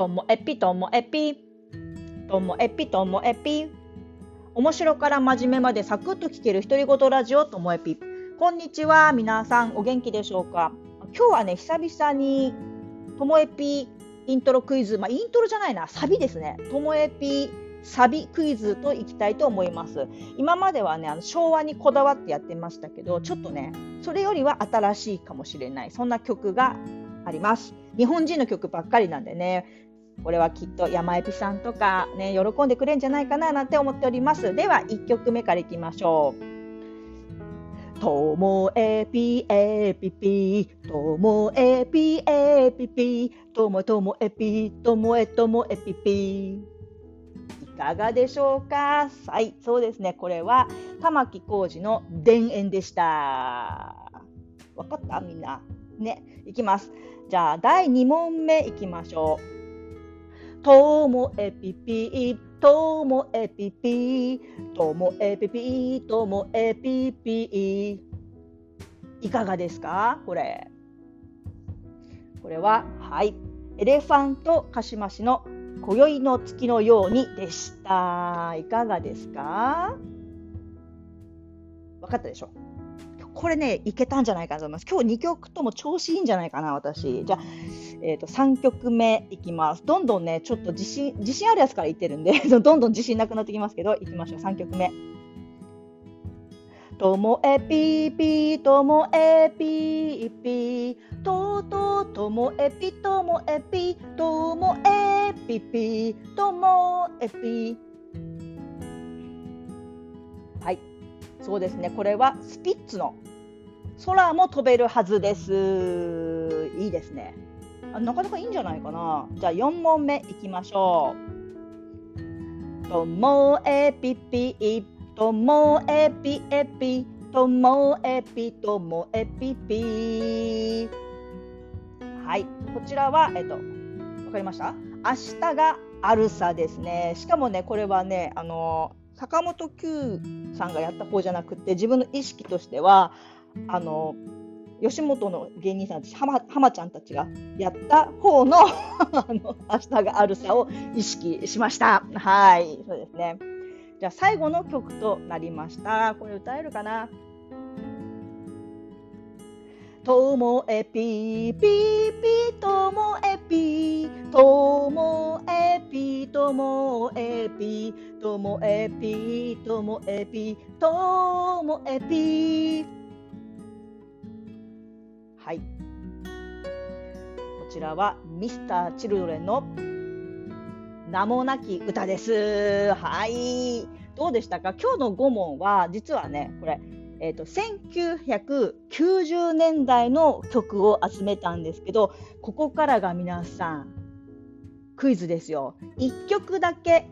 ともえぴともえぴともえぴともえぴ面白から真面目までサクッと聞ける独り言ラジオともえぴこんにちは。皆さんお元気でしょうか？今日はね久々にともえぴイントロクイズ。まあ、イントロじゃないな。サビですね。ともえぴサビクイズといきたいと思います。今まではねあの昭和にこだわってやってましたけどちょっとねそれよりは新しいかもしれない。そんな曲があります。日本人の曲ばっかりなんでね。これはきっと山エピさんとかね喜んでくれるんじゃないかななんて思っております。では1曲目からいきましょう。ともえぴえぴぴともえぴえぴぴともともえぴともえともえぴぴ。いかがでしょうか？はいそうですね。これは玉置浩二の田園でした。わかった？みんな。ねいきます。じゃあ第2問目いきましょう。ともえぴぴともえぴぴともえぴぴともえぴぴいかがですか？これ。これははい。エレファントカシマシの今宵の月のようにでした。いかがですか？分かったでしょ？これね、いけたんじゃないかなと思います。今日2曲とも調子いいんじゃないかな、私。じゃあ、えーと、3曲目いきます。どんどんね、ちょっと自信、自信あるやつから言ってるんで、どんどん自信なくなってきますけど、いきましょう。3曲目。ともえぴーぴーともえぴーぴーととともえぴともえぴともえぴぴともえぴはいそうですねこれはスピッツの空も飛べるはずです。いいですね。あなかなかいいんじゃないかな。じゃあ4問目いきましょう。ともえぴぴともえぴえぴともえぴともえぴぴはい、こちらはえっとわかりました？明日があるさですね。しかもねこれはねあの坂本九さんがやった方じゃなくて自分の意識としてはあの吉本の芸人さんたち浜浜ちゃんたちがやった方の あの明日があるさを意識しました。はいそうですね。じゃあ最後の曲となりました。これ歌えるかな？ともえぴぴぴともえぴともえぴともえぴともえぴともえぴともえぴはい。こちらはミスターチルドレンの名もなき歌です。はい。どうでしたか？今日の5問は実はね、これ、えーと、1990年代の曲を集めたんですけど、ここからが皆さん、クイズですよ。1曲だけ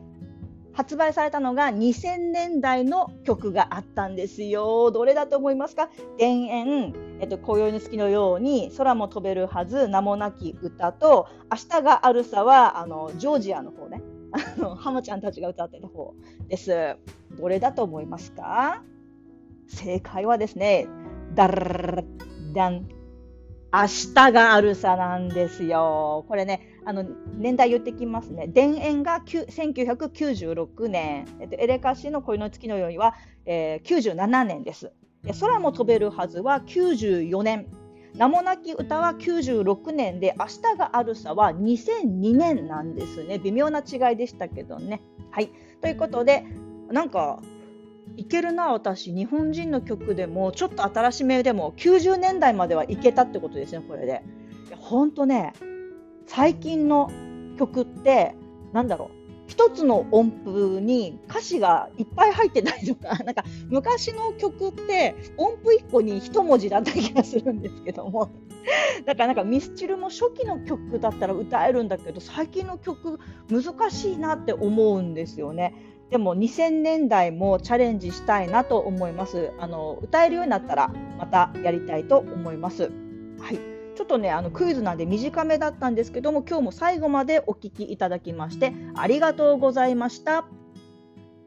発売されたのが2000年代の曲があったんですよ。どれだと思いますか？田園、えっと、今宵の月のように空も飛べるはず名もなき歌と明日があるさはあのジョージアの方ね。ハモちゃんたちが歌ってた方です。どれだと思いますか？正解はですね、ダルダン明日があるさなんですよ。これね、あの年代言ってきますね。田園が1996年、えっと、エレカシの恋の月のようには、えー、97年です。で空も飛べるはずは94年。名もなき歌は96年で、明日があるさは2002年なんですね。微妙な違いでしたけどね。はい。ということで、なんか、いけるな私日本人の曲でもちょっと新しめでも90年代まではいけたってことですねこれで。本当ね最近の曲ってなんだろう一つの音符に歌詞がいっぱい入ってたりとか なんか昔の曲って音符1個に1文字だった気がするんですけども だからなんかミスチルも初期の曲だったら歌えるんだけど最近の曲難しいなって思うんですよね。でも2000年代もチャレンジしたいなと思います。あの歌えるようになったらまたやりたいと思います。はい。ちょっとねあのクイズなんで短めだったんですけども今日も最後までお聞きいただきましてありがとうございました。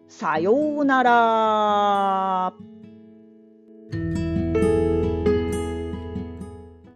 さようなら。